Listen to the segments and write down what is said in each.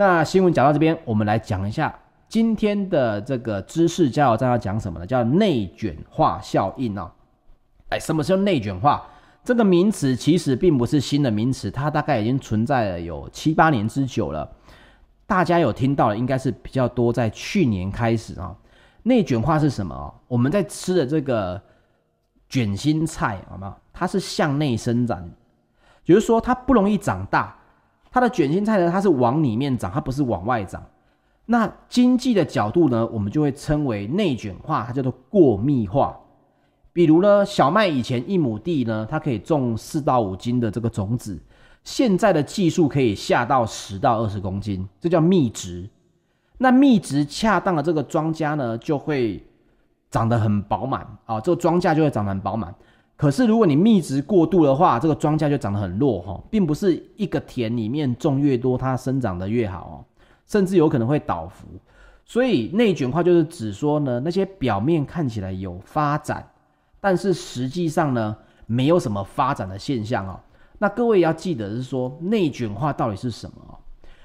那新闻讲到这边，我们来讲一下今天的这个知识加油站要讲什么呢？叫内卷化效应哦。哎，什么叫内卷化？这个名词其实并不是新的名词，它大概已经存在了有七八年之久了。大家有听到的应该是比较多，在去年开始啊。内卷化是什么？我们在吃的这个卷心菜，好吗？它是向内生长，也就是说它不容易长大。它的卷心菜呢，它是往里面长，它不是往外长。那经济的角度呢，我们就会称为内卷化，它叫做过密化。比如呢，小麦以前一亩地呢，它可以种四到五斤的这个种子，现在的技术可以下到十到二十公斤，这叫密植。那密植恰当的这个庄稼呢，就会长得很饱满啊，这个庄稼就会长得很饱满。可是如果你密植过度的话，这个庄稼就长得很弱哈，并不是一个田里面种越多，它生长得越好哦，甚至有可能会倒伏。所以内卷化就是指说呢，那些表面看起来有发展，但是实际上呢，没有什么发展的现象哦。那各位要记得是说，内卷化到底是什么？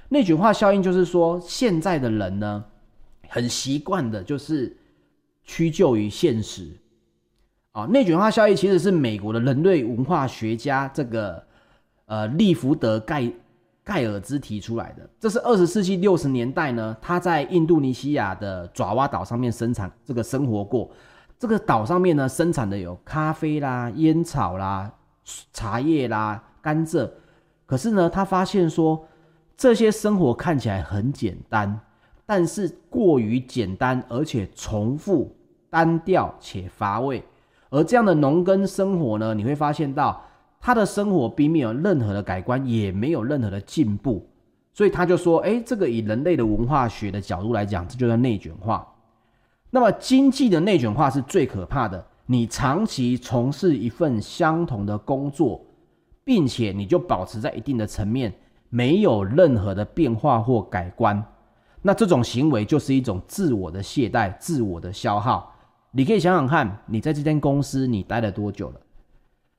内卷化效应就是说，现在的人呢，很习惯的就是屈就于现实啊。内卷化效应其实是美国的人类文化学家这个呃利福德盖盖尔兹提出来的。这是二十世纪六十年代呢，他在印度尼西亚的爪哇岛上面生产这个生活过。这个岛上面呢，生产的有咖啡啦、烟草啦、茶叶啦、甘蔗。可是呢，他发现说。这些生活看起来很简单，但是过于简单，而且重复、单调且乏味。而这样的农耕生活呢，你会发现到他的生活并没有任何的改观，也没有任何的进步。所以他就说：“诶，这个以人类的文化学的角度来讲，这就叫内卷化。那么经济的内卷化是最可怕的。你长期从事一份相同的工作，并且你就保持在一定的层面。”没有任何的变化或改观，那这种行为就是一种自我的懈怠、自我的消耗。你可以想想看，你在这间公司你待了多久了？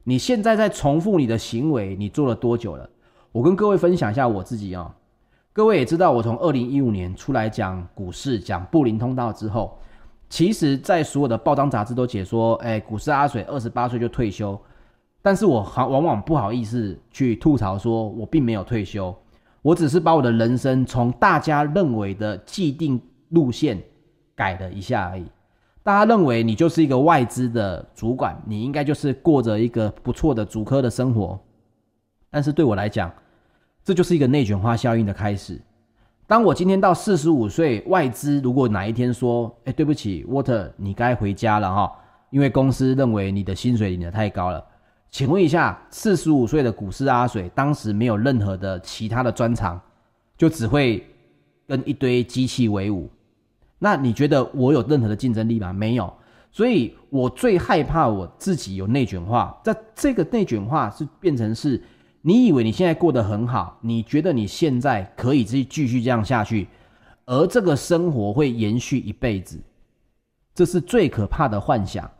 你现在在重复你的行为，你做了多久了？我跟各位分享一下我自己啊、哦。各位也知道，我从二零一五年出来讲股市、讲布林通道之后，其实在所有的报章杂志都解说，哎，股市阿水二十八岁就退休。但是我好往往不好意思去吐槽，说我并没有退休，我只是把我的人生从大家认为的既定路线改了一下而已。大家认为你就是一个外资的主管，你应该就是过着一个不错的主科的生活。但是对我来讲，这就是一个内卷化效应的开始。当我今天到四十五岁，外资如果哪一天说：“哎，对不起，Water，你该回家了哈，因为公司认为你的薪水领的太高了。”请问一下，四十五岁的股市阿水，当时没有任何的其他的专长，就只会跟一堆机器为伍。那你觉得我有任何的竞争力吗？没有。所以我最害怕我自己有内卷化。在这个内卷化是变成是，你以为你现在过得很好，你觉得你现在可以继继续这样下去，而这个生活会延续一辈子，这是最可怕的幻想。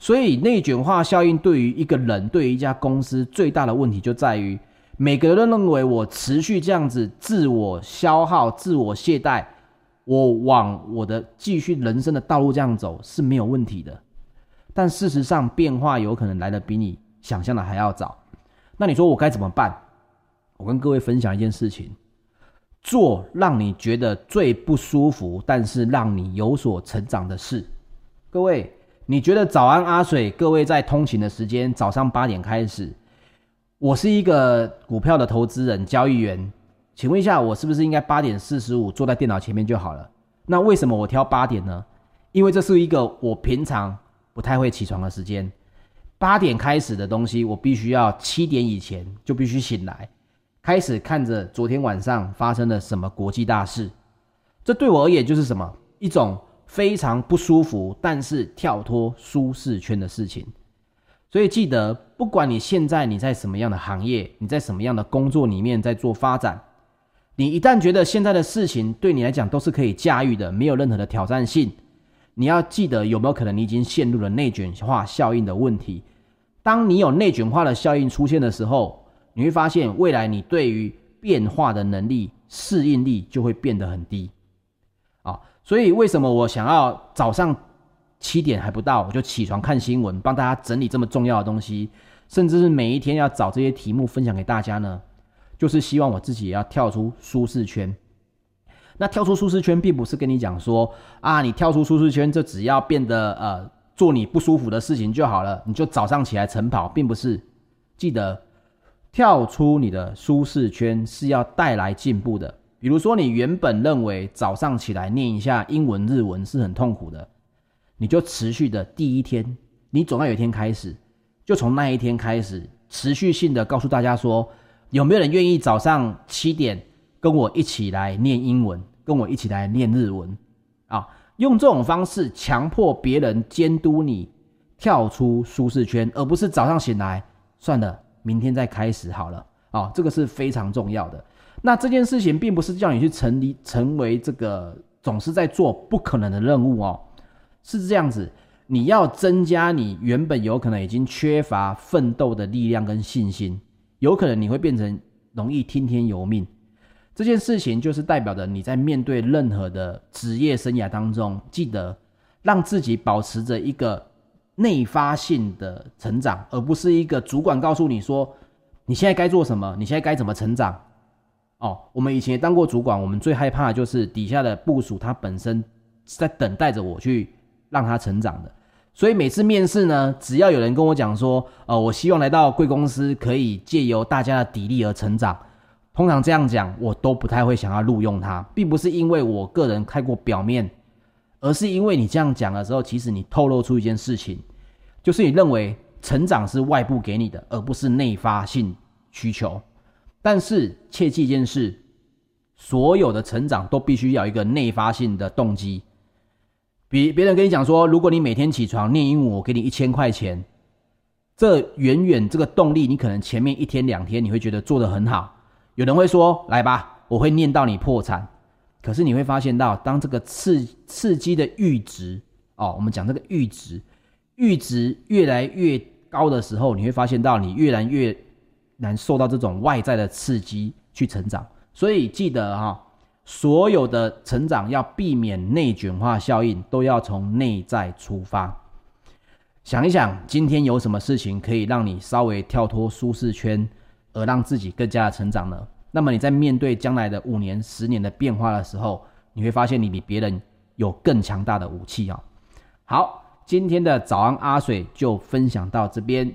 所以内卷化效应对于一个人，对于一家公司最大的问题就在于，每个人都认为我持续这样子自我消耗、自我懈怠，我往我的继续人生的道路这样走是没有问题的。但事实上，变化有可能来得比你想象的还要早。那你说我该怎么办？我跟各位分享一件事情：做让你觉得最不舒服，但是让你有所成长的事。各位。你觉得早安阿水，各位在通勤的时间，早上八点开始。我是一个股票的投资人、交易员，请问一下，我是不是应该八点四十五坐在电脑前面就好了？那为什么我挑八点呢？因为这是一个我平常不太会起床的时间。八点开始的东西，我必须要七点以前就必须醒来，开始看着昨天晚上发生了什么国际大事。这对我而言就是什么？一种。非常不舒服，但是跳脱舒适圈的事情。所以记得，不管你现在你在什么样的行业，你在什么样的工作里面在做发展，你一旦觉得现在的事情对你来讲都是可以驾驭的，没有任何的挑战性，你要记得有没有可能你已经陷入了内卷化效应的问题。当你有内卷化的效应出现的时候，你会发现未来你对于变化的能力适应力就会变得很低。啊，所以为什么我想要早上七点还不到我就起床看新闻，帮大家整理这么重要的东西，甚至是每一天要找这些题目分享给大家呢？就是希望我自己也要跳出舒适圈。那跳出舒适圈，并不是跟你讲说啊，你跳出舒适圈，就只要变得呃做你不舒服的事情就好了，你就早上起来晨跑，并不是。记得跳出你的舒适圈是要带来进步的。比如说，你原本认为早上起来念一下英文、日文是很痛苦的，你就持续的第一天，你总要有一天开始，就从那一天开始，持续性的告诉大家说，有没有人愿意早上七点跟我一起来念英文？跟我一起来念日文啊！用这种方式强迫别人监督你跳出舒适圈，而不是早上醒来算了，明天再开始好了啊！这个是非常重要的。那这件事情并不是叫你去成立成为这个总是在做不可能的任务哦，是这样子，你要增加你原本有可能已经缺乏奋斗的力量跟信心，有可能你会变成容易听天由命。这件事情就是代表着你在面对任何的职业生涯当中，记得让自己保持着一个内发性的成长，而不是一个主管告诉你说你现在该做什么，你现在该怎么成长。哦，我们以前也当过主管，我们最害怕的就是底下的部署他本身是在等待着我去让他成长的。所以每次面试呢，只要有人跟我讲说，呃，我希望来到贵公司，可以借由大家的砥砺而成长。通常这样讲，我都不太会想要录用他，并不是因为我个人太过表面，而是因为你这样讲的时候，其实你透露出一件事情，就是你认为成长是外部给你的，而不是内发性需求。但是切记一件事，所有的成长都必须要一个内发性的动机。比别人跟你讲说，如果你每天起床念英文，我给你一千块钱，这远远这个动力，你可能前面一天两天你会觉得做得很好。有人会说：“来吧，我会念到你破产。”可是你会发现到，当这个刺刺激的阈值哦，我们讲这个阈值，阈值越来越高的时候，你会发现到你越来越难受到这种外在的刺激去成长。所以记得哈、所有的成长要避免内卷化效应，都要从内在出发。想一想，今天有什么事情可以让你稍微跳脱舒适圈？而让自己更加的成长呢？那么你在面对将来的五年、十年的变化的时候，你会发现你比别人有更强大的武器啊！好，今天的早安阿水就分享到这边，